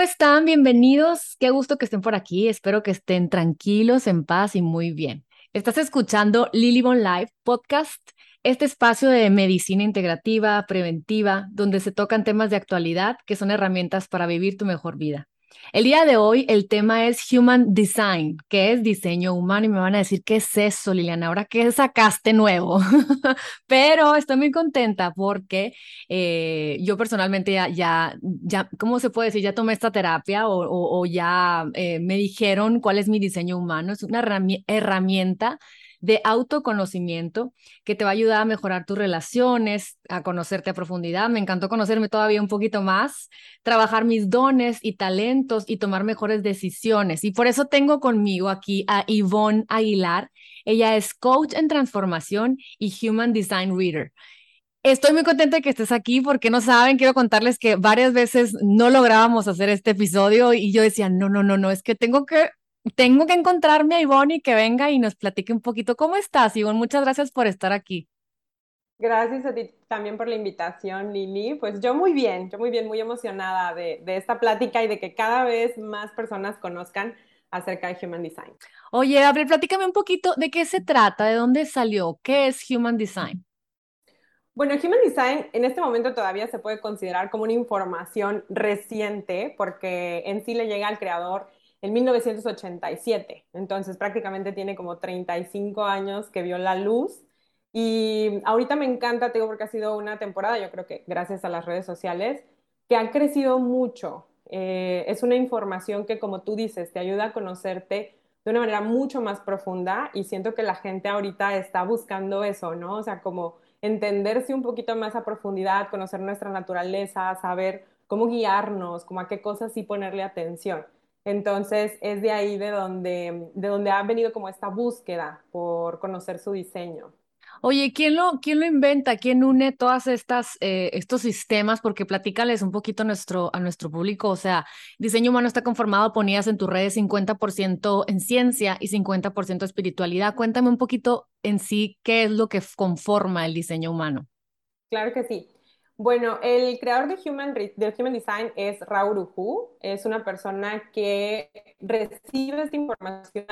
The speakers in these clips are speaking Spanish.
¿cómo están? Bienvenidos. Qué gusto que estén por aquí. Espero que estén tranquilos, en paz y muy bien. Estás escuchando Lily Bon Live Podcast, este espacio de medicina integrativa, preventiva, donde se tocan temas de actualidad que son herramientas para vivir tu mejor vida. El día de hoy el tema es Human Design, que es diseño humano y me van a decir, ¿qué es eso, Liliana? Ahora, ¿qué sacaste nuevo? Pero estoy muy contenta porque eh, yo personalmente ya, ya, ya, ¿cómo se puede decir? Ya tomé esta terapia o, ya eh, me dijeron cuál es mi diseño humano. Es una herramienta de autoconocimiento que te va a ayudar a mejorar tus relaciones, a conocerte a profundidad. Me encantó conocerme todavía un poquito más, trabajar mis dones y talentos y tomar mejores decisiones. Y por eso tengo conmigo aquí a Yvonne Aguilar. Ella es coach en transformación y Human Design Reader. Estoy muy contenta de que estés aquí porque no saben, quiero contarles que varias veces no lográbamos hacer este episodio y yo decía, no, no, no, no, es que tengo que tengo que encontrarme a Ivonne y que venga y nos platique un poquito. ¿Cómo estás, Ivonne? Muchas gracias por estar aquí. Gracias a ti también por la invitación, Lili. Pues yo muy bien, yo muy bien, muy emocionada de, de esta plática y de que cada vez más personas conozcan acerca de Human Design. Oye, Abril, platícame un poquito de qué se trata, de dónde salió, qué es Human Design. Bueno, Human Design en este momento todavía se puede considerar como una información reciente porque en sí le llega al creador en 1987. Entonces prácticamente tiene como 35 años que vio la luz. Y ahorita me encanta, tengo porque ha sido una temporada, yo creo que gracias a las redes sociales, que ha crecido mucho. Eh, es una información que, como tú dices, te ayuda a conocerte de una manera mucho más profunda y siento que la gente ahorita está buscando eso, ¿no? O sea, como entenderse un poquito más a profundidad, conocer nuestra naturaleza, saber cómo guiarnos, como a qué cosas sí ponerle atención. Entonces es de ahí de donde, de donde ha venido como esta búsqueda por conocer su diseño. Oye, ¿quién lo, quién lo inventa? ¿Quién une todas estas eh, estos sistemas? Porque platícales un poquito a nuestro, a nuestro público. O sea, diseño humano está conformado, ponías en tus redes 50% en ciencia y 50% espiritualidad. Cuéntame un poquito en sí qué es lo que conforma el diseño humano. Claro que sí. Bueno, el creador de Human, Human Design es Raúl Uhu. Es una persona que recibe esta información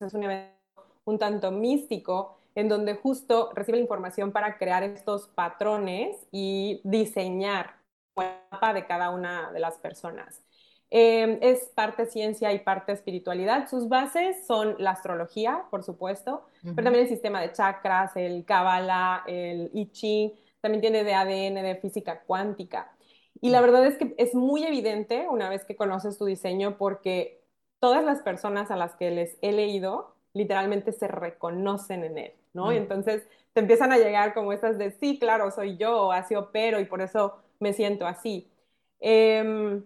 es un evento un tanto místico en donde justo recibe la información para crear estos patrones y diseñar el mapa de cada una de las personas. Em, es parte ciencia y parte espiritualidad. Sus bases son la astrología, por supuesto, pero también el sistema de chakras, el Kabbalah, el I Ching, también tiene de ADN, de física cuántica. Y la verdad es que es muy evidente una vez que conoces tu diseño porque todas las personas a las que les he leído literalmente se reconocen en él, ¿no? Y entonces te empiezan a llegar como estas de, sí, claro, soy yo, así opero y por eso me siento así. Em,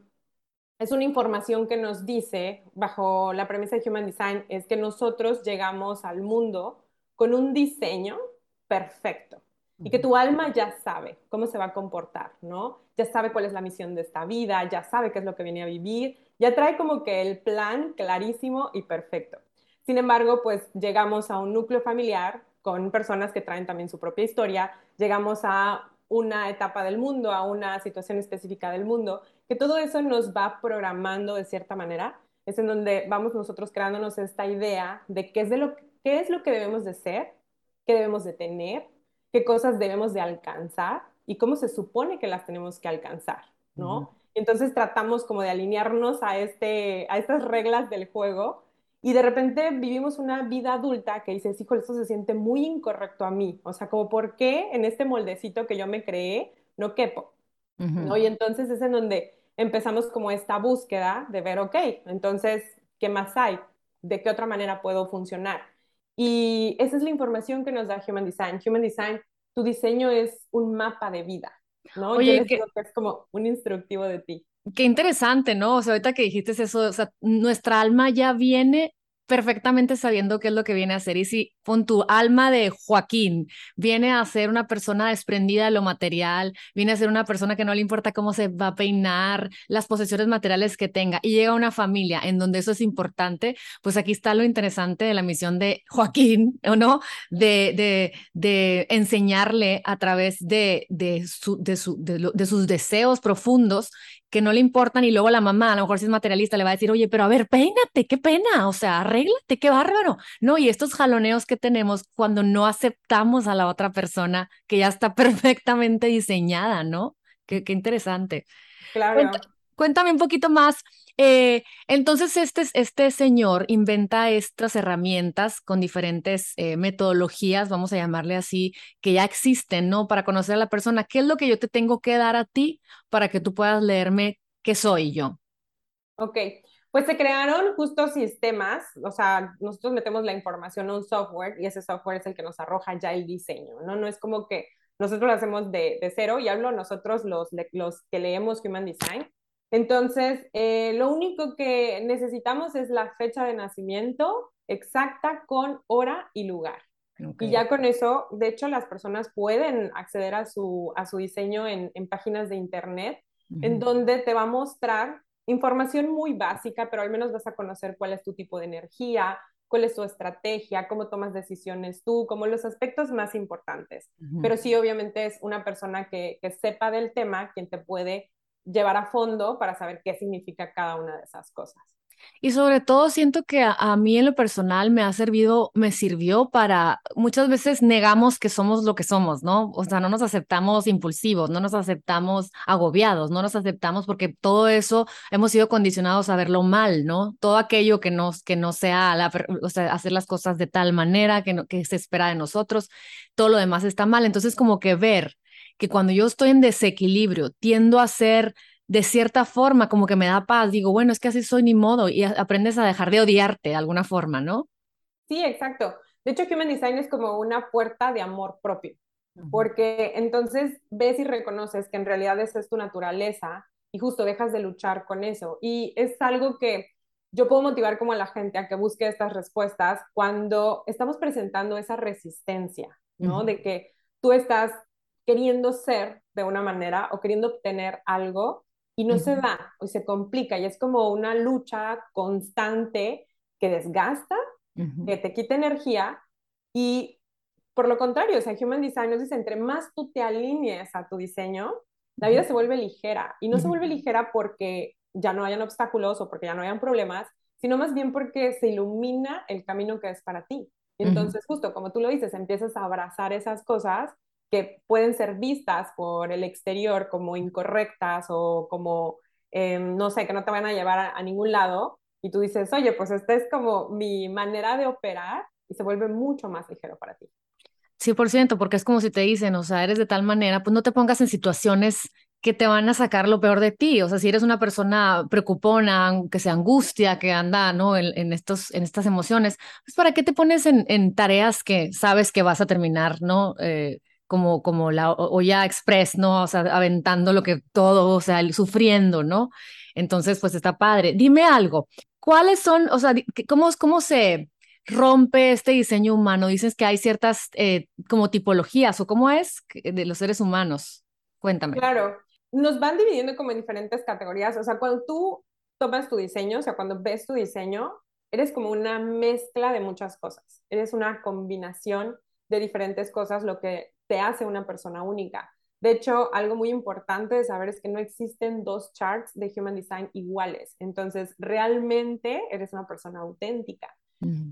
es una información que nos dice, bajo la premisa de Human Design, es que nosotros llegamos al mundo con un diseño perfecto y que tu alma ya sabe cómo se va a comportar, ¿no? Ya sabe cuál es la misión de esta vida, ya sabe qué es lo que viene a vivir, ya trae como que el plan clarísimo y perfecto. Sin embargo, pues llegamos a un núcleo familiar con personas que traen también su propia historia, llegamos a una etapa del mundo, a una situación específica del mundo, que todo eso nos va programando de cierta manera. Es en donde vamos nosotros creándonos esta idea de qué es, de lo, qué es lo que debemos de ser, qué debemos de tener, qué cosas debemos de alcanzar y cómo se supone que las tenemos que alcanzar, ¿no? Entonces tratamos como de alinearnos a, este, a estas reglas del juego y de repente vivimos una vida adulta que dices, hijo, esto se siente muy incorrecto a mí, o sea, como por qué en este moldecito que yo me creé no quepo, ¿no? Y entonces es en donde empezamos como esta búsqueda de ver, ok, entonces, ¿qué más hay? ¿De qué otra manera puedo funcionar? Y esa es la información que nos da Human Design. Human Design, tu diseño es un mapa de vida, ¿no? Oye, que... es como un instructivo de ti. Qué interesante, ¿no? O sea, ahorita que dijiste eso, o sea, nuestra alma ya viene perfectamente sabiendo qué es lo que viene a hacer. Y si pon tu alma de Joaquín, viene a ser una persona desprendida de lo material, viene a ser una persona que no le importa cómo se va a peinar, las posesiones materiales que tenga, y llega a una familia en donde eso es importante, pues aquí está lo interesante de la misión de Joaquín, ¿o no? De, de, de enseñarle a través de, de, su, de, su, de, de sus deseos profundos que no le importan y luego la mamá, a lo mejor si es materialista, le va a decir, oye, pero a ver, peínate, qué pena, o sea, arréglate, qué bárbaro. No, y estos jaloneos que tenemos cuando no aceptamos a la otra persona que ya está perfectamente diseñada, ¿no? Qué, qué interesante. Claro. cuéntame un poquito más eh, entonces, este, este señor inventa estas herramientas con diferentes eh, metodologías, vamos a llamarle así, que ya existen, ¿no? Para conocer a la persona. ¿Qué es lo que yo te tengo que dar a ti para que tú puedas leerme qué soy yo? Ok, pues se crearon justo sistemas, o sea, nosotros metemos la información a un software y ese software es el que nos arroja ya el diseño, ¿no? No es como que nosotros lo hacemos de, de cero y hablo nosotros los, los que leemos Human Design entonces, eh, lo único que necesitamos es la fecha de nacimiento exacta con hora y lugar. Y ya con eso, de hecho, las personas pueden acceder a su, a su diseño en, páginas de internet, en donde te va a mostrar información muy básica, pero al menos vas a conocer cuál es tu tipo de energía, cuál es tu estrategia, cómo tomas decisiones tú, como los aspectos más importantes. Pero sí, obviamente es una persona que, que sepa del tema quien te puede llevar a fondo para saber qué significa cada una de esas cosas. Y sobre todo siento que a, mí en lo personal me ha servido, me sirvió para, muchas veces negamos que somos lo que somos, ¿no? O sea, no nos aceptamos impulsivos, no nos aceptamos agobiados, no nos aceptamos porque todo eso hemos sido condicionados a verlo mal, ¿no? Todo aquello que, nos, que no sea, la, o sea, hacer las cosas de tal manera que, no, que se espera de nosotros, todo lo demás está mal. Entonces, como que ver que cuando yo estoy en desequilibrio, tiendo a ser de cierta forma como que me da paz, digo, bueno, es que así soy ni modo y aprendes a dejar de odiarte de alguna forma, ¿no? Sí, exacto. De hecho, Human Design es como una puerta de amor propio, porque entonces ves y reconoces que en realidad esa es tu naturaleza y justo dejas de luchar con eso. Y es algo que yo puedo motivar como a la gente a que busque estas respuestas cuando estamos presentando esa resistencia, ¿no? De que tú estás queriendo ser de una manera o queriendo obtener algo y no se da o se complica y es como una lucha constante que desgasta, que te quita energía y por lo contrario, o sea, Human Design nos dice, entre más tú te alinees a tu diseño, la vida se vuelve ligera y no se vuelve ligera porque ya no hayan obstáculos o porque ya no hayan problemas, sino más bien porque se ilumina el camino que es para ti. Entonces, justo como tú lo dices, empiezas a abrazar esas cosas que pueden ser vistas por el exterior como incorrectas o como, em, no sé, que no te van a llevar a, ningún lado, y tú dices, oye, pues esta es como mi manera de operar y se vuelve mucho más ligero para ti. 100%, porque es como si te dicen, o sea, eres de tal manera, pues no te pongas en situaciones que te van a sacar lo peor de ti. O sea, si eres una persona preocupona, que se angustia, que anda, ¿no? En, estos, en estas emociones, pues ¿para qué te pones en, en, tareas que sabes que vas a terminar, ¿no? Eh, como, como la olla express, ¿no? O sea, aventando lo que todo, o sea, sufriendo, ¿no? Entonces, pues está padre. Dime algo, ¿cuáles son, o sea, cómo, cómo se rompe este diseño humano? Dices que hay ciertas eh, como tipologías, ¿o cómo es de los seres humanos? Cuéntame. Claro, nos van dividiendo como en diferentes categorías, o sea, cuando tú tomas tu diseño, o sea, cuando ves tu diseño, eres como una mezcla de muchas cosas, eres una combinación de diferentes cosas, lo que te hace una persona única. De hecho, algo muy importante de saber es que no existen dos charts de Human Design iguales. Entonces, realmente eres una persona auténtica.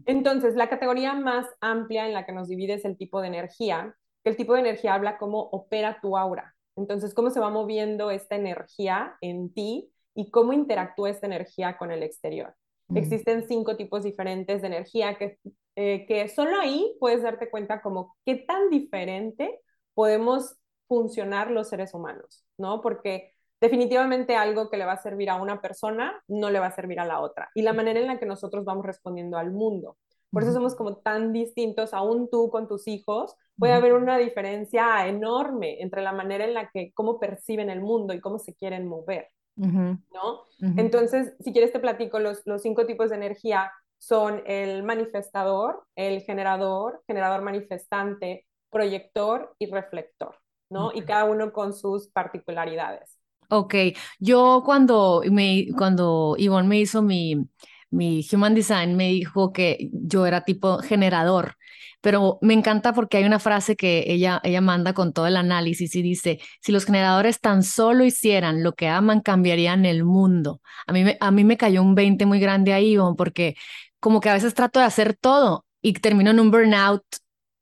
Entonces, la categoría más amplia en la que nos divide es el tipo de energía, que el tipo de energía habla cómo opera tu aura. Entonces, cómo se va moviendo esta energía en ti y cómo interactúa esta energía con el exterior. Existen cinco tipos diferentes de energía que eh, que solo ahí puedes darte cuenta como qué tan diferente podemos funcionar los seres humanos, ¿no? Porque definitivamente algo que le va a servir a una persona no le va a servir a la otra. Y la manera en la que nosotros vamos respondiendo al mundo. Por eso somos como tan distintos, aún tú con tus hijos, puede haber una diferencia enorme entre la manera en la que, cómo perciben el mundo y cómo se quieren mover, ¿no? Entonces, si quieres te platico los, los cinco tipos de energía son el manifestador, el generador, generador manifestante, proyector y reflector, ¿no? Y cada uno con sus particularidades. Ok, yo cuando, me, cuando Ivonne me hizo mi, mi Human Design, me dijo que yo era tipo generador, pero me encanta porque hay una frase que ella, ella manda con todo el análisis y dice, si los generadores tan solo hicieran lo que aman, cambiarían el mundo. A mí, a mí me cayó un 20 muy grande ahí, Ivonne, porque como que a veces trato de hacer todo y termino en un burnout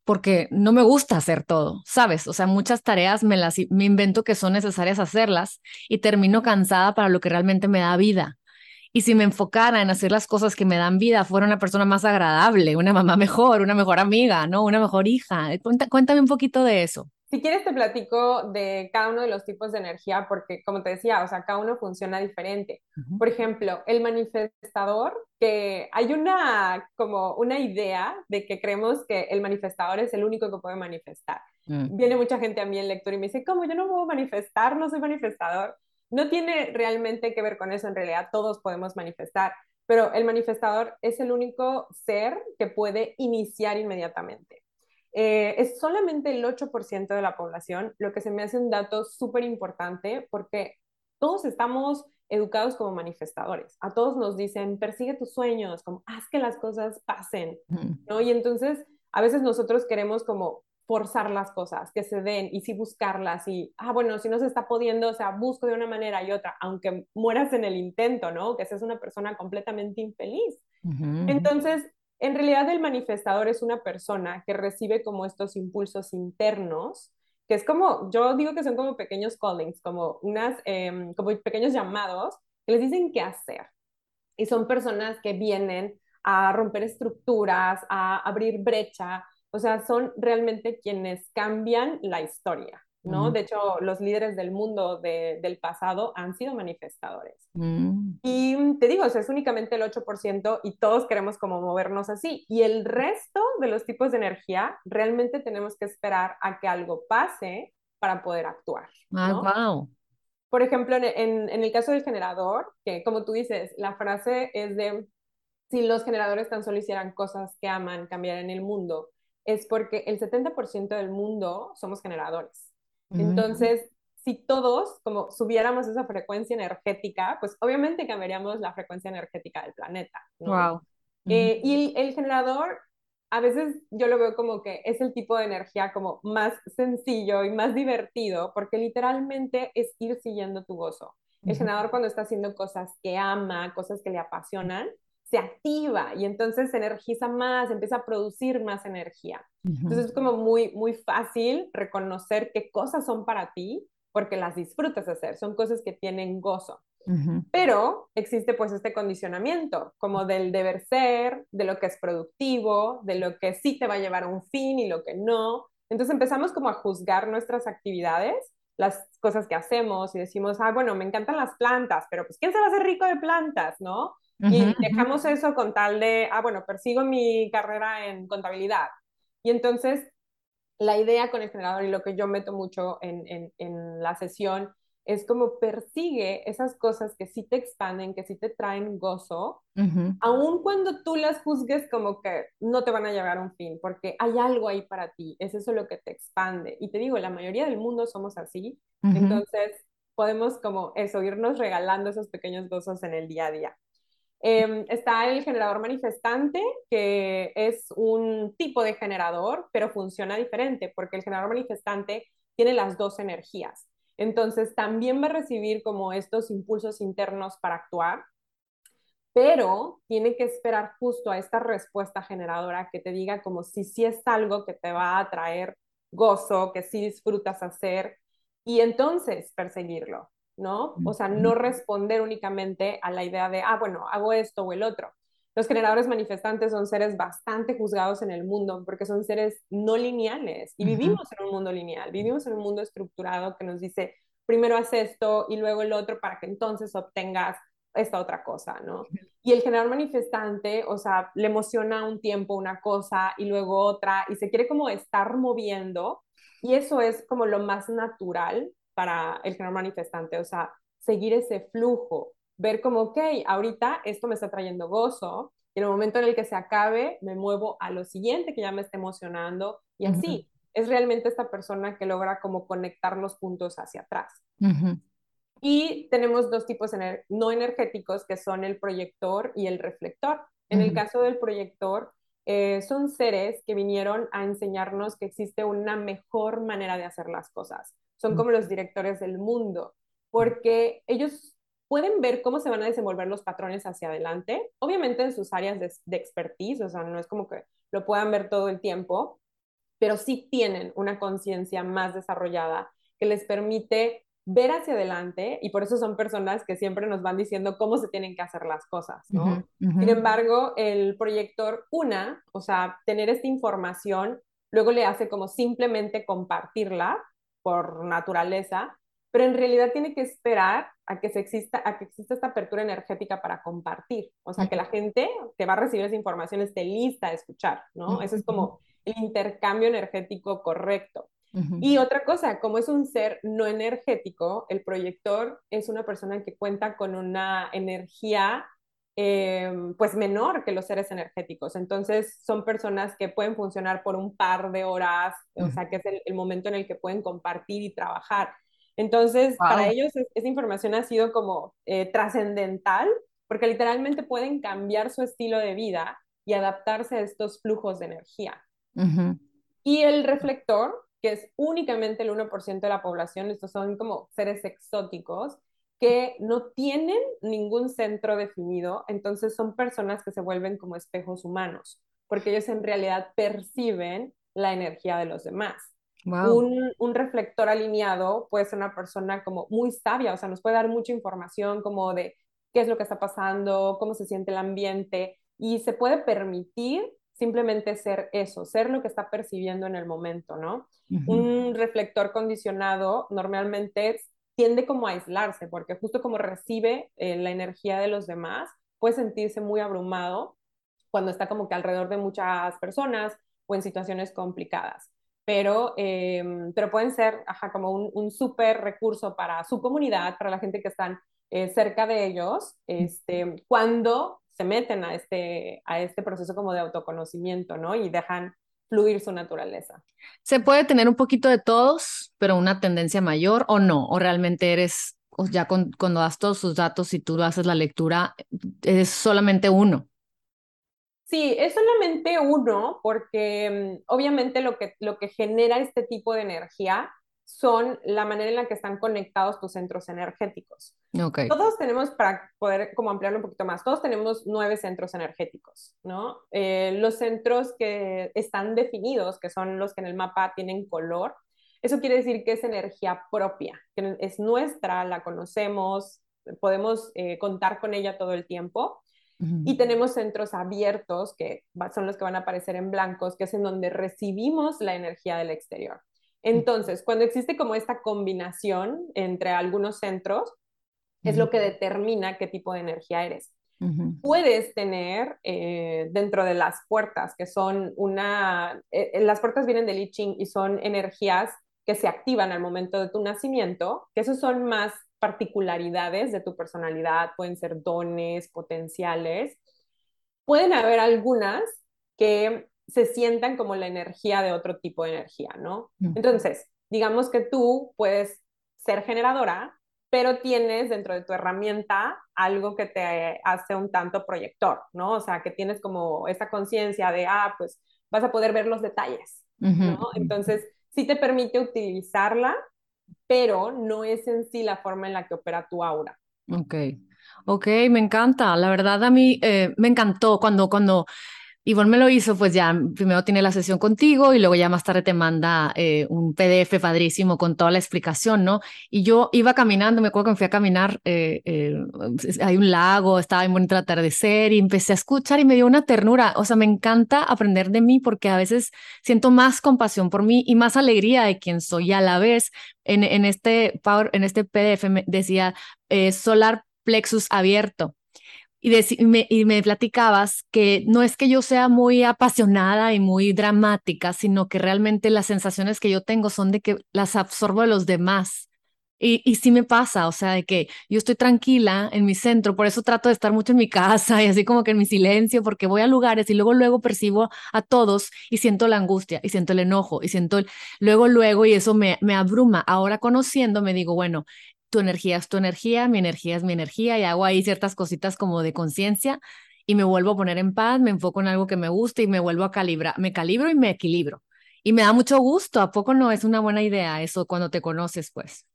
porque no me gusta hacer todo, ¿sabes? O sea, muchas tareas me las me invento que son necesarias hacerlas y termino cansada para lo que realmente me da vida. Y si me enfocara en hacer las cosas que me dan vida, fuera una persona más agradable, una mamá mejor, una mejor amiga, ¿no? Una mejor hija. Cuéntame un poquito de eso. Si quieres te platico de cada uno de los tipos de energía porque, como te decía, o sea, cada uno funciona diferente. Por ejemplo, el manifestador, que hay una, como una idea de que creemos que el manifestador es el único que puede manifestar. Mm. Viene mucha gente a mí en lectura y me dice, ¿cómo yo no puedo manifestar? No soy manifestador. No tiene realmente que ver con eso, en realidad todos podemos manifestar, pero el manifestador es el único ser que puede iniciar inmediatamente. Eh, es solamente el 8% de la población, lo que se me hace un dato súper importante porque todos estamos educados como manifestadores. A todos nos dicen, persigue tus sueños, como haz que las cosas pasen, ¿no? Y entonces a veces nosotros queremos como forzar las cosas, que se den y sí buscarlas y, ah, bueno, si no se está pudiendo, o sea, busco de una manera y otra, aunque mueras en el intento, ¿no? Que seas una persona completamente infeliz. Entonces, en realidad el manifestador es una persona que recibe como estos impulsos internos, que es como, yo digo que son como pequeños callings, como, unas, em, como pequeños llamados que les dicen qué hacer. Y son personas que vienen a romper estructuras, a abrir brecha, o sea, son realmente quienes cambian la historia. ¿No? De hecho, los líderes del mundo del pasado han sido manifestadores. Mm. Y te digo, o sea, es únicamente el 8% y todos queremos como movernos así. Y el resto de los tipos de energía, realmente tenemos que esperar a que algo pase para poder actuar. Ah, wow. Por ejemplo, en, en el caso del generador, que como tú dices, la frase es de, si los generadores tan solo hicieran cosas que aman cambiar en el mundo, es porque el 70% del mundo somos generadores. Entonces, si todos como subiéramos esa frecuencia energética, pues obviamente cambiaríamos la frecuencia energética del planeta. Wow. Eh, y el, generador, a veces yo lo veo como que es el tipo de energía como más sencillo y más divertido, porque literalmente es ir siguiendo tu gozo. El generador cuando está haciendo cosas que ama, cosas que le apasionan, se activa y entonces se energiza más, empieza a producir más energía. Entonces es como muy, muy fácil reconocer qué cosas son para ti porque las disfrutas hacer, son cosas que tienen gozo. Pero existe pues este condicionamiento, como del deber ser, de lo que es productivo, de lo que sí te va a llevar a un fin y lo que no. Entonces empezamos como a juzgar nuestras actividades, las cosas que hacemos y decimos, ah, bueno, me encantan las plantas, pero pues ¿quién se va a hacer rico de plantas, no? Y dejamos eso con tal de, ah, bueno, persigo mi carrera en contabilidad. Y entonces, la idea con el generador y lo que yo meto mucho en, en, en la sesión es como persigue esas cosas que sí te expanden, que sí te traen gozo, aun cuando tú las juzgues como que no te van a llevar a un fin, porque hay algo ahí para ti, es eso lo que te expande. Y te digo, la mayoría del mundo somos así, entonces podemos como eso, irnos regalando esos pequeños gozos en el día a día. Em, está el generador manifestante, que es un tipo de generador, pero funciona diferente, porque el generador manifestante tiene las dos energías. Entonces, también va a recibir como estos impulsos internos para actuar, pero tiene que esperar justo a esta respuesta generadora que te diga como si sí es algo que te va a traer gozo, que sí disfrutas hacer, y entonces perseguirlo. ¿No? O sea, no responder únicamente a la idea de, ah, bueno, hago esto o el otro. Los generadores manifestantes son seres bastante juzgados en el mundo porque son seres no lineales y vivimos en un mundo lineal, vivimos en un mundo estructurado que nos dice, primero haz esto y luego el otro para que entonces obtengas esta otra cosa, ¿no? Y el generador manifestante, o sea, le emociona un tiempo una cosa y luego otra y se quiere como estar moviendo y eso es como lo más natural para el general manifestante, o sea, seguir ese flujo, ver como, ok, ahorita esto me está trayendo gozo, y en el momento en el que se acabe, me muevo a lo siguiente que ya me está emocionando y así. Es realmente esta persona que logra como conectar los puntos hacia atrás. Y tenemos dos tipos no energéticos que son el proyector y el reflector. En el caso del proyector, eh, son seres que vinieron a enseñarnos que existe una mejor manera de hacer las cosas. Son como los directores del mundo, porque ellos pueden ver cómo se van a desenvolver los patrones hacia adelante, obviamente en sus áreas de, de expertise, o sea, no es como que lo puedan ver todo el tiempo, pero sí tienen una conciencia más desarrollada que les permite ver hacia adelante y por eso son personas que siempre nos van diciendo cómo se tienen que hacer las cosas, ¿no? Sin embargo, el proyector, una, o sea, tener esta información, luego le hace como simplemente compartirla por naturaleza, pero en realidad tiene que esperar a que, se exista, a que exista esta apertura energética para compartir, o sea, que la gente que va a recibir esa información esté lista a escuchar, ¿no? Eso es como el intercambio energético correcto. Y otra cosa, como es un ser no energético, el proyector es una persona que cuenta con una energía eh, pues menor que los seres energéticos. Entonces son personas que pueden funcionar por un par de horas, o sea, que es el, momento en el que pueden compartir y trabajar. Entonces, para ellos esa información ha sido como eh, trascendental, porque literalmente pueden cambiar su estilo de vida y adaptarse a estos flujos de energía. Y el reflector que es únicamente el 1% de la población, estos son como seres exóticos que no tienen ningún centro definido, entonces son personas que se vuelven como espejos humanos, porque ellos en realidad perciben la energía de los demás. Un, un, reflector alineado puede ser una persona como muy sabia, o sea, nos puede dar mucha información como de qué es lo que está pasando, cómo se siente el ambiente y se puede permitir simplemente ser eso, ser lo que está percibiendo en el momento, ¿no? Un reflector condicionado normalmente tiende como a aislarse, porque justo como recibe eh, la energía de los demás, puede sentirse muy abrumado cuando está como que alrededor de muchas personas o en situaciones complicadas. Pero, em, pero pueden ser ajá, como un, un súper recurso para su comunidad, para la gente que están eh, cerca de ellos, este, cuando se meten a este, a este proceso como de autoconocimiento, ¿no? Y dejan fluir su naturaleza. ¿Se puede tener un poquito de todos, pero una tendencia mayor o no? ¿O realmente eres, ya cuando das todos sus datos y tú haces la lectura, es solamente uno? Sí, es solamente uno, porque mm, obviamente lo que, lo que genera este tipo de energía son la manera en la que están conectados tus centros energéticos. Okay. Todos tenemos, para poder como ampliarlo un poquito más, todos tenemos nueve centros energéticos, ¿no? Eh, los centros que están definidos, que son los que en el mapa tienen color, eso quiere decir que es energía propia, que es nuestra, la conocemos, podemos eh, contar con ella todo el tiempo. Y tenemos centros abiertos, que son los que van a aparecer en blancos, que es en donde recibimos la energía del exterior. Entonces, cuando existe como esta combinación entre algunos centros, es lo que determina qué tipo de energía eres. Puedes tener eh, dentro de las puertas, que son una, eh, eh, las puertas vienen del I Ching y son energías que se activan al momento de tu nacimiento, que esos son más particularidades de tu personalidad, pueden ser dones, potenciales. Pueden haber algunas que se sientan como la energía de otro tipo de energía, ¿no? Entonces, digamos que tú puedes ser generadora, pero tienes dentro de tu herramienta algo que te hace un tanto proyector, ¿no? O sea, que tienes como esa conciencia de, ah, pues vas a poder ver los detalles, ¿no? Entonces, sí te permite utilizarla, pero no es en sí la forma en la que opera tu aura. Ok, ok, me encanta. La verdad a mí eh, me encantó cuando, cuando Ivonne me lo hizo, pues ya primero tiene la sesión contigo y luego ya más tarde te manda eh, un PDF padrísimo con toda la explicación, ¿no? Y yo iba caminando, me acuerdo que me fui a caminar, eh, eh, hay un lago, estaba en bonito atardecer y empecé a escuchar y me dio una ternura. O sea, me encanta aprender de mí porque a veces siento más compasión por mí y más alegría de quien soy. Y a la vez, en, en, este, power, en este PDF me decía solar plexus abierto y, me, platicabas que no es que yo sea muy apasionada y muy dramática, sino que realmente las sensaciones que yo tengo son de que las absorbo de los demás. Y, y sí me pasa, o sea, de que yo estoy tranquila en mi centro, por eso trato de estar mucho en mi casa y así como que en mi silencio, porque voy a lugares y luego, luego percibo a todos y siento la angustia y siento el enojo y siento el, luego, luego y eso me, me abruma. Ahora conociendo me digo, bueno, tu energía es tu energía, mi energía es mi energía y hago ahí ciertas cositas como de conciencia y me vuelvo a poner en paz, me enfoco en algo que me gusta y me vuelvo a calibrar, me calibro y me equilibro. Y me da mucho gusto, ¿a poco no es una buena idea eso cuando te conoces, pues?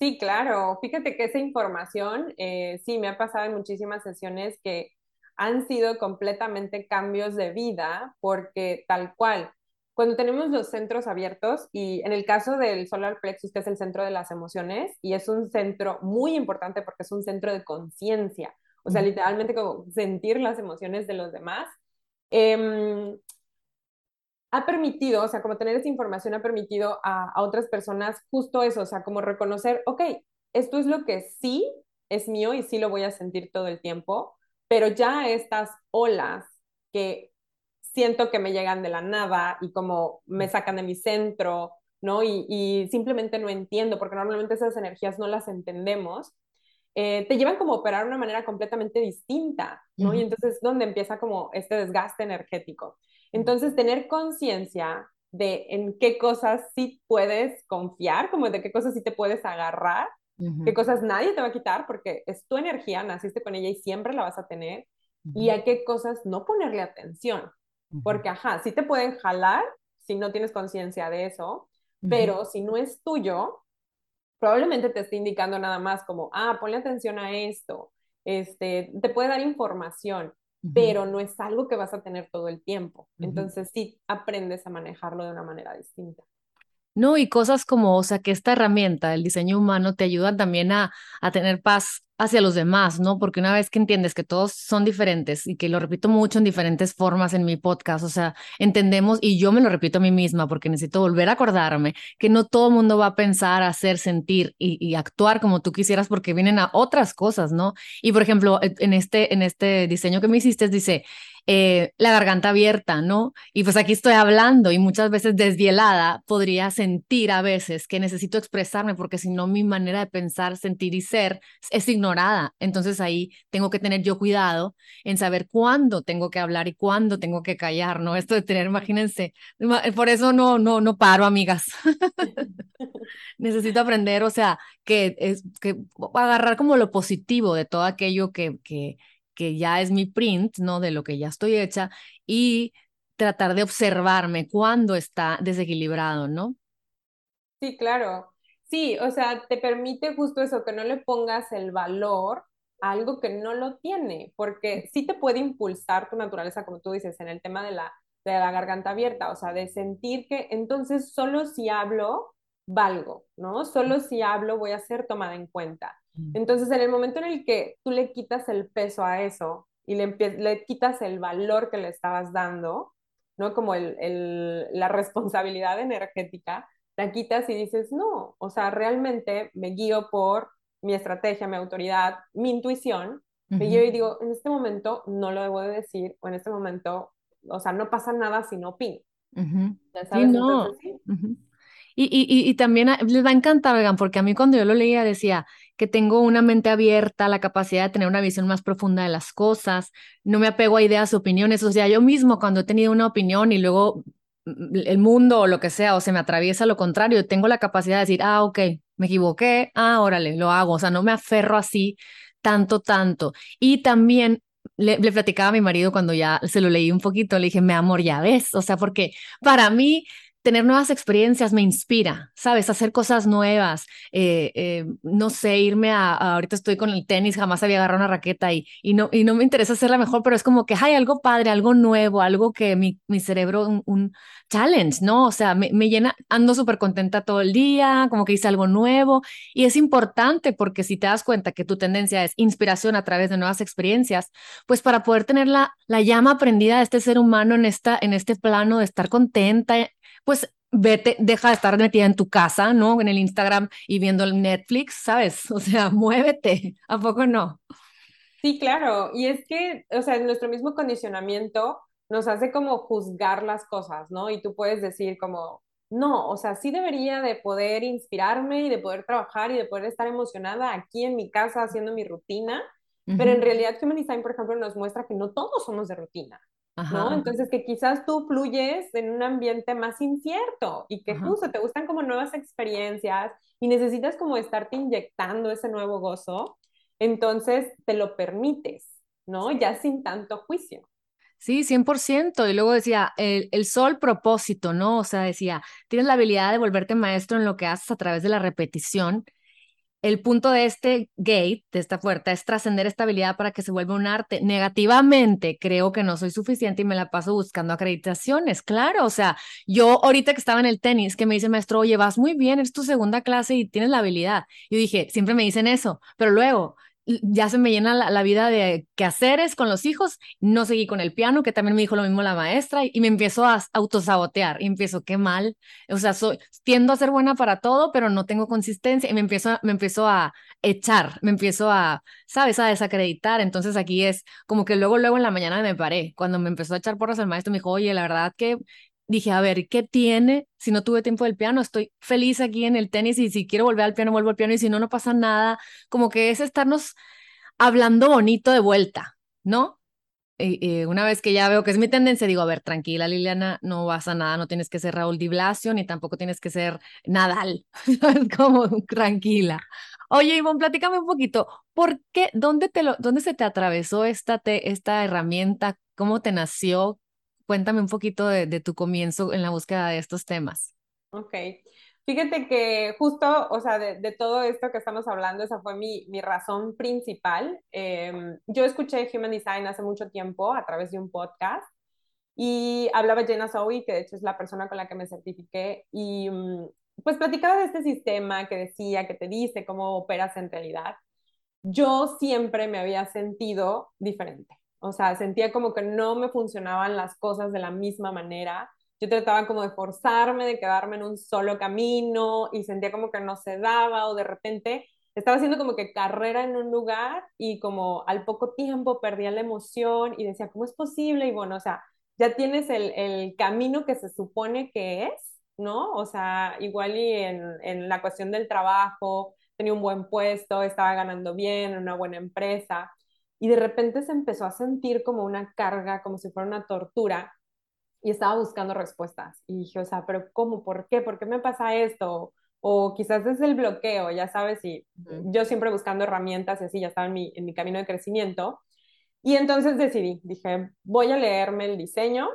Sí, claro. Fíjate que esa información, eh, sí, me ha pasado en muchísimas sesiones que han sido completamente cambios de vida, porque tal cual, cuando tenemos los centros abiertos, y en el caso del solar plexus, que es el centro de las emociones, y es un centro muy importante porque es un centro de conciencia, o sea, literalmente como sentir las emociones de los demás, eh, ha permitido, o sea, como tener esa información ha permitido a, otras personas justo eso, o sea, como reconocer, ok, esto es lo que sí es mío y sí lo voy a sentir todo el tiempo, pero ya estas olas que siento que me llegan de la nada y como me sacan de mi centro, ¿no? Y, simplemente no entiendo, porque normalmente esas energías no las entendemos, eh, te llevan como a operar de una manera completamente distinta, ¿no? Y entonces es donde empieza como este desgaste energético. Entonces, tener conciencia de en qué cosas sí puedes confiar, como de qué cosas sí te puedes agarrar, qué cosas nadie te va a quitar, porque es tu energía, naciste con ella y siempre la vas a tener, y a qué cosas no ponerle atención, porque, ajá, sí te pueden jalar si no tienes conciencia de eso, pero si no es tuyo, probablemente te esté indicando nada más como, ah, ponle atención a esto, este, te puede dar información, pero no es algo que vas a tener todo el tiempo. Entonces sí aprendes a manejarlo de una manera distinta. No, y cosas como, o sea, que esta herramienta, el diseño humano, te ayuda también a, a tener paz hacia los demás, ¿no? Porque una vez que entiendes que todos son diferentes y que lo repito mucho en diferentes formas en mi podcast, o sea, entendemos y yo me lo repito a mí misma porque necesito volver a acordarme que no todo el mundo va a pensar, hacer, sentir y, y, actuar como tú quisieras porque vienen a otras cosas, ¿no? Y por ejemplo, en este, en este diseño que me hiciste, dice, eh, la garganta abierta, ¿no? Y pues aquí estoy hablando y muchas veces desvielada podría sentir a veces que necesito expresarme porque si no mi manera de pensar, sentir y ser es ignorada. Entonces ahí tengo que tener yo cuidado en saber cuándo tengo que hablar y cuándo tengo que callar, ¿no? Esto de tener, imagínense, por eso no, no, no paro, amigas. Necesito aprender, o sea, que es que agarrar como lo positivo de todo aquello que, que que ya es mi print, ¿no? De lo que ya estoy hecha y tratar de observarme cuando está desequilibrado, ¿no? Sí, claro. Sí, o sea, te permite justo eso, que no le pongas el valor a algo que no lo tiene, porque sí te puede impulsar tu naturaleza, como tú dices, en el tema de la, de la garganta abierta, o sea, de sentir que entonces solo si hablo, valgo, ¿no? Solo si hablo voy a ser tomada en cuenta. Entonces, en el momento en el que tú le quitas el peso a eso y le, le quitas el valor que le estabas dando, ¿no? Como el, el, la responsabilidad energética, la quitas y dices, no, o sea, realmente me guío por mi estrategia, mi autoridad, mi intuición, me guío y digo, en este momento no lo debo de decir, o en este momento, o sea, no pasa nada si no opino. Sí, no. Y, y, y, también les va a encantar, vegan, porque a mí cuando yo lo leía decía que tengo una mente abierta, la capacidad de tener una visión más profunda de las cosas, no me apego a ideas opiniones, o sea, yo mismo cuando he tenido una opinión y luego mm, el mundo o lo que sea, o se me atraviesa lo contrario, tengo la capacidad de decir, ah, ok, me equivoqué, ah, órale, lo hago, o sea, no me aferro así tanto, tanto. Y también le, le, platicaba a mi marido cuando ya se lo leí un poquito, le dije, mi amor, ya ves, o sea, porque para mí tener nuevas experiencias me inspira, ¿sabes? Hacer cosas nuevas, eh, eh, no sé, irme a, ahorita estoy con el tenis, jamás había agarrado una raqueta y, y, no, y no me interesa hacerla mejor, pero es como que hay algo padre, algo nuevo, algo que mi, mi cerebro, un, challenge, ¿no? O sea, me, me llena, ando súper contenta todo el día, como que hice algo nuevo y es importante porque si te das cuenta que tu tendencia es inspiración a través de nuevas experiencias, pues para poder tener la, la llama prendida de este ser humano en, esta, en este plano de estar contenta, pues vete, deja de estar metida en tu casa, ¿no? En el Instagram y viendo el Netflix, ¿sabes? O sea, muévete, ¿a poco no? Sí, claro, y es que, o sea, nuestro mismo condicionamiento nos hace como juzgar las cosas, ¿no? Y tú puedes decir como, no, o sea, sí debería de poder inspirarme y de poder trabajar y de poder estar emocionada aquí en mi casa haciendo mi rutina, pero en realidad Human Design, por ejemplo, nos muestra que no todos somos de rutina. ¿No? Entonces que quizás tú fluyes en un ambiente más incierto y que justo te gustan como nuevas experiencias y necesitas como estarte inyectando ese nuevo gozo, entonces te lo permites, ¿no? Ya sin tanto juicio. Sí, 100%. Y luego decía, el, el sol propósito, ¿no? O sea, decía, tienes la habilidad de volverte maestro en lo que haces a través de la repetición el punto de este gate, de esta puerta, es trascender esta habilidad para que se vuelva un arte. Negativamente, creo que no soy suficiente y me la paso buscando acreditaciones. Claro, o sea, yo ahorita que estaba en el tenis, que me dice maestro, oye, vas muy bien, es tu segunda clase y tienes la habilidad. Yo dije, siempre me dicen eso, pero luego ya se me llena la, vida de quehaceres con los hijos, no seguí con el piano, que también me dijo lo mismo la maestra, y, me empiezo a autosabotear, y empiezo, qué mal, o sea, soy, tiendo a ser buena para todo, pero no tengo consistencia, y me empiezo, me empiezo a echar, me empiezo a, ¿sabes?, a desacreditar, entonces aquí es como que luego, luego en la mañana me paré, cuando me empezó a echar porras el maestro, me dijo, oye, la verdad que dije, a ver, ¿qué tiene si no tuve tiempo del piano? Estoy feliz aquí en el tenis y si quiero volver al piano, vuelvo al piano y si no, no pasa nada. Como que es estarnos hablando bonito de vuelta, ¿no? Y, una vez que ya veo que es mi tendencia, digo, a ver, tranquila, Liliana, no vas a nada, no tienes que ser Raúl Di Blasio, ni tampoco tienes que ser Nadal, como tranquila. Oye, Ivonne, platícame un poquito, ¿por qué, dónde, te lo, dónde se te atravesó esta, te, esta herramienta? ¿Cómo te nació? Cuéntame un poquito de, tu comienzo en la búsqueda de estos temas. Ok. Fíjate que justo, o sea, de, todo esto que estamos hablando, esa fue mi, razón principal. Em, yo escuché Human Design hace mucho tiempo a través de un podcast y hablaba Jenna Zoe, que de hecho es la persona con la que me certifiqué, y mm, pues platicaba de este sistema que decía, que te dice cómo operas en realidad. Yo siempre me había sentido diferente. O sea, sentía como que no me funcionaban las cosas de la misma manera. Yo trataba como de forzarme, de quedarme en un solo camino y sentía como que no se daba o de repente estaba haciendo como que carrera en un lugar y como al poco tiempo perdía la emoción y decía, ¿cómo es posible? Y bueno, o sea, ya tienes el, el camino que se supone que es, ¿no? O sea, igual y en, en la cuestión del trabajo, tenía un buen puesto, estaba ganando bien, en una buena empresa y de repente se empezó a sentir como una carga, como si fuera una tortura, y estaba buscando respuestas. Y dije, o sea, pero ¿cómo? ¿Por qué? ¿Por qué me pasa esto? O quizás es el bloqueo, ya sabes, y yo siempre buscando herramientas y así, ya estaba en mi, en mi camino de crecimiento. Y entonces decidí, dije, voy a leerme el diseño.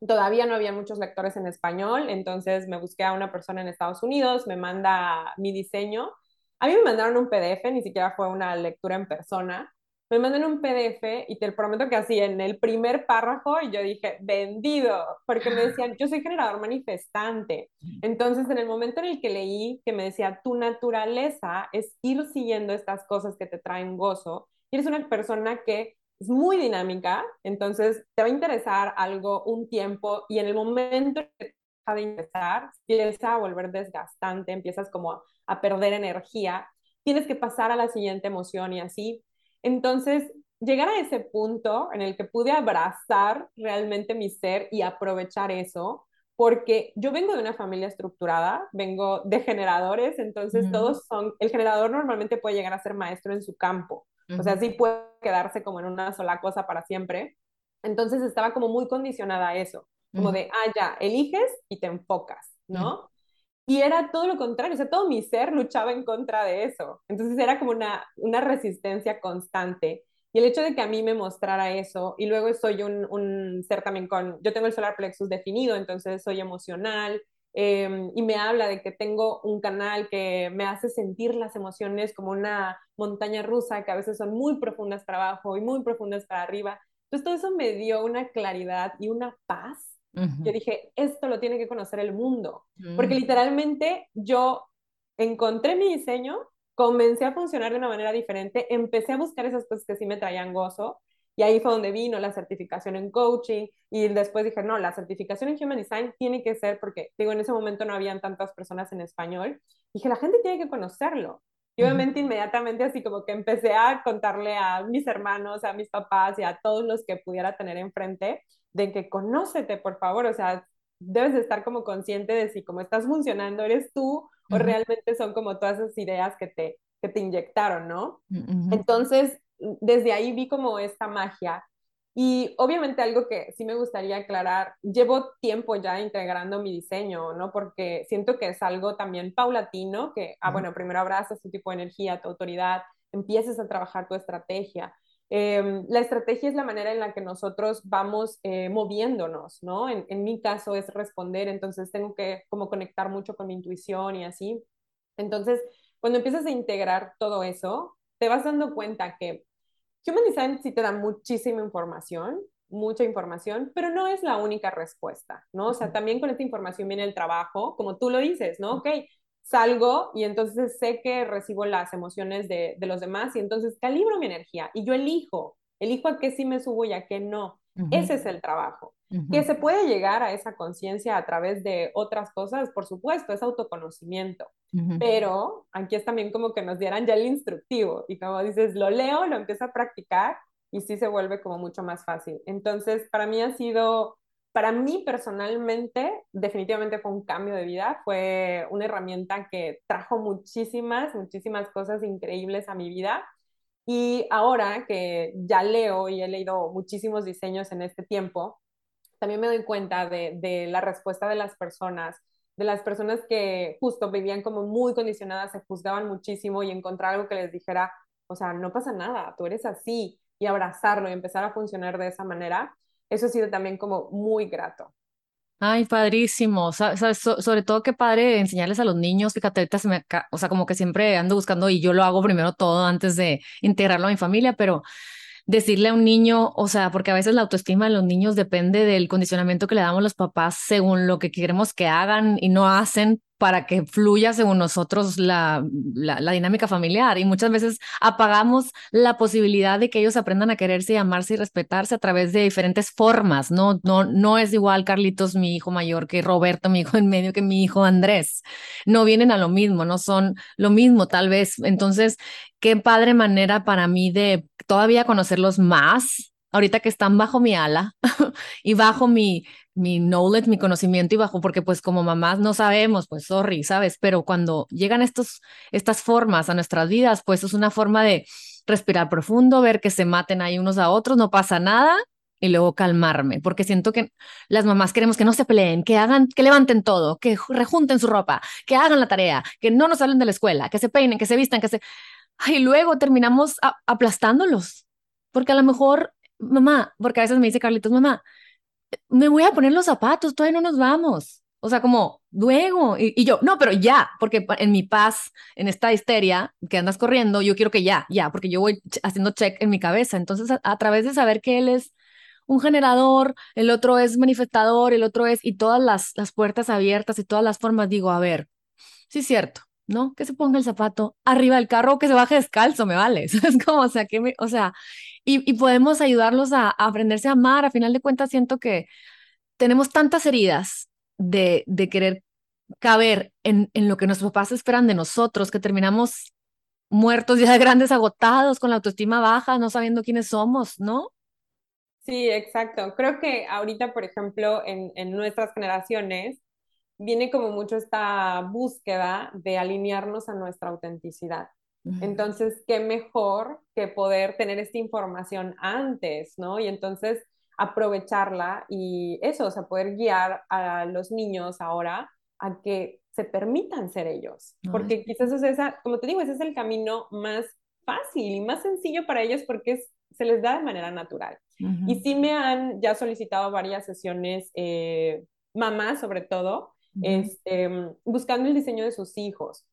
Todavía no había muchos lectores en español, entonces me busqué a una persona en Estados Unidos, me manda mi diseño. A mí me mandaron un PDF, ni siquiera fue una lectura en persona me mandan un PDF y te prometo que así en el primer párrafo yo dije, vendido, porque me decían, yo soy generador manifestante. Entonces, en el momento en el que leí que me decía, tu naturaleza es ir siguiendo estas cosas que te traen gozo, y eres una persona que es muy dinámica, entonces te va a interesar algo un tiempo y en el momento que deja de interesar, empieza a volver desgastante, empiezas como a perder energía, tienes que pasar a la siguiente emoción y así entonces, llegar a ese punto en el que pude abrazar realmente mi ser y aprovechar eso, porque yo vengo de una familia estructurada, vengo de generadores, entonces todos son, el generador normalmente puede llegar a ser maestro en su campo, o sea, sí puede quedarse como en una sola cosa para siempre. Entonces estaba como muy condicionada a eso, como de, ah, ya, eliges y te enfocas, ¿no? Y era todo lo contrario, o sea, todo mi ser luchaba en contra de eso. Entonces era como una, una resistencia constante. Y el hecho de que a mí me mostrara eso, y luego soy un, un ser también con, yo tengo el solar plexus definido, entonces soy emocional, em, y me habla de que tengo un canal que me hace sentir las emociones como una montaña rusa, que a veces son muy profundas para abajo y muy profundas para arriba. Entonces todo eso me dio una claridad y una paz yo dije, esto lo tiene que conocer el mundo, porque mm. literalmente yo encontré mi diseño, comencé a funcionar de una manera diferente, empecé a buscar esas cosas que sí me traían gozo, y ahí fue donde vino la certificación en coaching, y después dije, no, la certificación en Human Design tiene que ser, porque digo, en ese momento no habían tantas personas en español, dije, la gente tiene que conocerlo. Y obviamente inmediatamente así como que empecé a contarle a mis hermanos, a mis papás y a todos los que pudiera tener enfrente, de que conócete, por favor, o sea, debes de estar como consciente de si como estás funcionando eres tú o realmente son como todas esas ideas que te, que te inyectaron, ¿no? Entonces, desde ahí vi como esta magia y obviamente algo que sí me gustaría aclarar, llevo tiempo ya integrando mi diseño, ¿no? Porque siento que es algo también paulatino, que, ah, bueno, primero abrazas tu tipo de energía, tu autoridad, empieces a trabajar tu estrategia. Em, la estrategia es la manera en la que nosotros vamos eh, moviéndonos, ¿no? En, en, mi caso es responder, entonces tengo que como conectar mucho con mi intuición y así. Entonces, cuando empiezas a integrar todo eso, te vas dando cuenta que Human Design sí te da muchísima información, mucha información, pero no es la única respuesta, ¿no? O sea, también con esta información viene el trabajo, como tú lo dices, ¿no? Ok, salgo y entonces sé que recibo las emociones de, de los demás y entonces calibro mi energía y yo elijo, elijo a qué sí me subo y a qué no. Ese es el trabajo. Que se puede llegar a esa conciencia a través de otras cosas, por supuesto, es autoconocimiento. Pero aquí es también como que nos dieran ya el instructivo y como dices, lo leo, lo empiezo a practicar y sí se vuelve como mucho más fácil. Entonces, para mí ha sido, para mí personalmente, definitivamente fue un cambio de vida, fue una herramienta que trajo muchísimas, muchísimas cosas increíbles a mi vida. Y ahora que ya leo y he leído muchísimos diseños en este tiempo, también me doy cuenta de, de la respuesta de las personas de las personas que justo vivían como muy condicionadas, se juzgaban muchísimo y encontrar algo que les dijera, o sea, no pasa nada, tú eres así, y abrazarlo y empezar a funcionar de esa manera, eso ha sido también como muy grato. Ay, padrísimo. ¿Sabes? sobre todo qué padre enseñarles a los niños. Fíjate, ahorita se me, o sea, como que siempre ando buscando y yo lo hago primero todo antes de integrarlo a mi familia, pero decirle a un niño, o sea, porque a veces la autoestima de los niños depende del condicionamiento que le damos los papás según lo que queremos que hagan y no hacen para que fluya según nosotros la, la, dinámica familiar. Y muchas veces apagamos la posibilidad de que ellos aprendan a quererse y amarse y respetarse a través de diferentes formas. No, no, no es igual Carlitos, mi hijo mayor, que Roberto, mi hijo en medio, que mi hijo Andrés. No vienen a lo mismo, no son lo mismo tal vez. Entonces, qué padre manera para mí de todavía conocerlos más, ahorita que están bajo mi ala y bajo mi, mi knowledge, mi conocimiento y bajo, porque pues como mamás no sabemos, pues sorry, ¿sabes? Pero cuando llegan estos, estas formas a nuestras vidas, pues es una forma de respirar profundo, ver que se maten ahí unos a otros, no pasa nada y luego calmarme, porque siento que las mamás queremos que no se peleen, que hagan, que levanten todo, que rejunten su ropa, que hagan la tarea, que no nos hablen de la escuela, que se peinen, que se vistan, que se... Y luego terminamos aplastándolos, porque a lo mejor, mamá, porque a veces me dice Carlitos, mamá, me voy a poner los zapatos, todavía no nos vamos. O sea, como luego. Y, yo, no, pero ya, porque en mi paz, en esta histeria que andas corriendo, yo quiero que ya, ya, porque yo voy haciendo check en mi cabeza. Entonces, a, través de saber que él es un generador, el otro es manifestador, el otro es, y todas las, las puertas abiertas y todas las formas, digo, a ver, sí es cierto, ¿no? Que se ponga el zapato arriba del carro o que se baje descalzo, me vale. Es como, o sea, que o sea, y, podemos ayudarlos a, aprenderse a amar. A final de cuentas, siento que tenemos tantas heridas de, de querer caber en, en lo que nuestros papás esperan de nosotros, que terminamos muertos ya de grandes, agotados, con la autoestima baja, no sabiendo quiénes somos, ¿no? Sí, exacto. Creo que ahorita, por ejemplo, en, en nuestras generaciones, viene como mucho esta búsqueda de alinearnos a nuestra autenticidad. Entonces, qué mejor que poder tener esta información antes, ¿no? Y entonces aprovecharla y eso, o sea, poder guiar a los niños ahora a que se permitan ser ellos, porque quizás es esa, como te digo, ese es el camino más fácil y más sencillo para ellos porque se les da de manera natural. Y sí me han ya solicitado varias sesiones, eh, mamás sobre todo, este, buscando el diseño de sus hijos.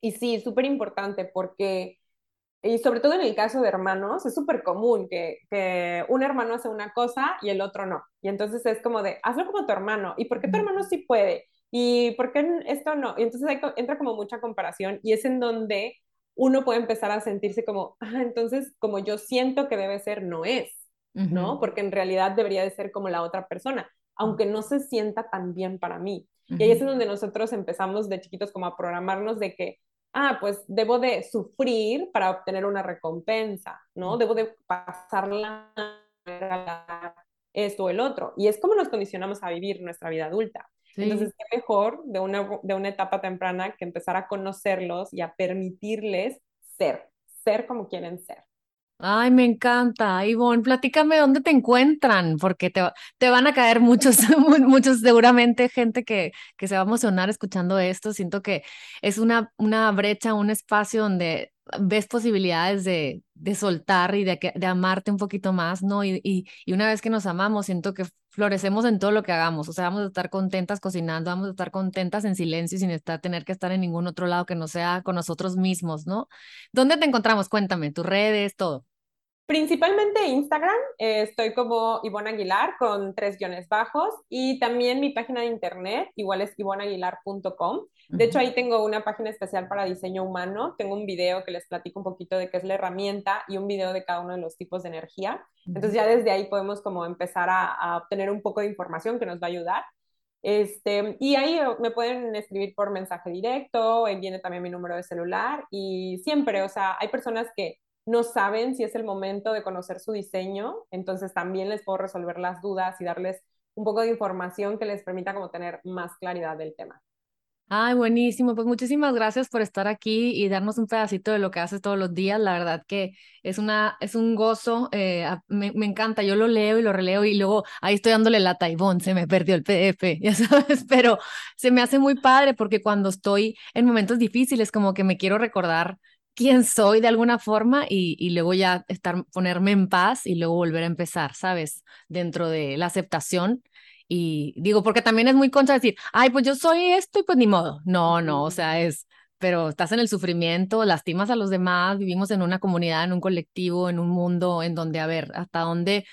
Y sí, súper importante porque, y sobre todo en el caso de hermanos, es súper común que, que, un hermano hace una cosa y el otro no. Y entonces es como de, hazlo como tu hermano. ¿Y por qué tu hermano sí puede? ¿Y por qué esto no? Y entonces entra como mucha comparación y es en donde uno puede empezar a sentirse como, ah, entonces como yo siento que debe ser, no es, ¿no? Porque en realidad debería de ser como la otra persona, aunque no se sienta tan bien para mí. Y ahí es donde nosotros empezamos de chiquitos como a programarnos de que, ah, pues debo de sufrir para obtener una recompensa, ¿no? Debo de pasarla esto o el otro. Y es como nos condicionamos a vivir nuestra vida adulta. Entonces, qué mejor de una, de una etapa temprana que empezar a conocerlos y a permitirles ser, ser como quieren ser. Ay, me encanta. Ivonne, platícame dónde te encuentran, porque te, te van a caer muchos, muchos, seguramente gente que, que se va a emocionar escuchando esto. Siento que es una, una brecha, un espacio donde ves posibilidades de, de soltar y de, de amarte un poquito más, ¿no? Y, y, y, una vez que nos amamos, siento que florecemos en todo lo que hagamos, o sea, vamos a estar contentas cocinando, vamos a estar contentas en silencio sin estar, tener que estar en ningún otro lado que no sea con nosotros mismos, ¿no? ¿Dónde te encontramos? Cuéntame, tus redes, todo. Principalmente Instagram, eh, estoy como Ivonne Aguilar con tres guiones bajos y también mi página de internet, igual es ivonaguilar.com. De hecho, ahí tengo una página especial para diseño humano. Tengo un video que les platico un poquito de qué es la herramienta y un video de cada uno de los tipos de energía. Entonces ya desde ahí podemos como empezar a, a obtener un poco de información que nos va a ayudar. Este, y ahí me pueden escribir por mensaje directo, ahí viene también mi número de celular y siempre, o sea, hay personas que no saben si es el momento de conocer su diseño, entonces también les puedo resolver las dudas y darles un poco de información que les permita como tener más claridad del tema. Ay, buenísimo. Pues muchísimas gracias por estar aquí y darnos un pedacito de lo que haces todos los días. La verdad que es una, es un gozo. Eh, me, me, encanta. Yo lo leo y lo releo y luego ahí estoy dándole la taibón. Se me perdió el PDF, ya sabes, pero se me hace muy padre porque cuando estoy en momentos difíciles, como que me quiero recordar quién soy de alguna forma y, y, luego ya estar, ponerme en paz y luego volver a empezar, ¿sabes? Dentro de la aceptación. Y digo, porque también es muy contra decir, ay, pues yo soy esto y pues ni modo. No, no, o sea, es, pero estás en el sufrimiento, lastimas a los demás, vivimos en una comunidad, en un colectivo, en un mundo en donde, a ver, hasta dónde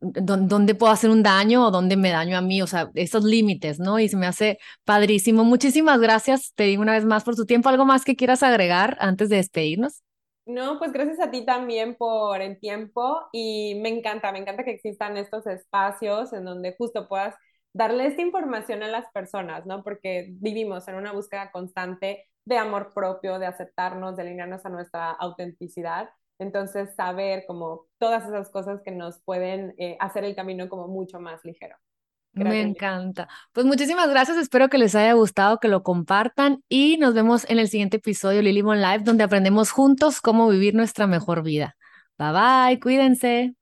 dónde puedo hacer un daño o dónde me daño a mí, o sea, esos límites, ¿no? Y se me hace padrísimo. Muchísimas gracias, te digo una vez más por tu tiempo. ¿Algo más que quieras agregar antes de despedirnos? No, pues gracias a ti también por el tiempo y me encanta, me encanta que existan estos espacios en donde justo puedas darle esta información a las personas, ¿no? Porque vivimos en una búsqueda constante de amor propio, de aceptarnos, de alinearnos a nuestra autenticidad entonces, saber como todas esas cosas que nos pueden eh, hacer el camino como mucho más ligero. Me encanta. Pues muchísimas gracias. Espero que les haya gustado, que lo compartan y nos vemos en el siguiente episodio Lily Bon Live, donde aprendemos juntos cómo vivir nuestra mejor vida. Bye bye, cuídense.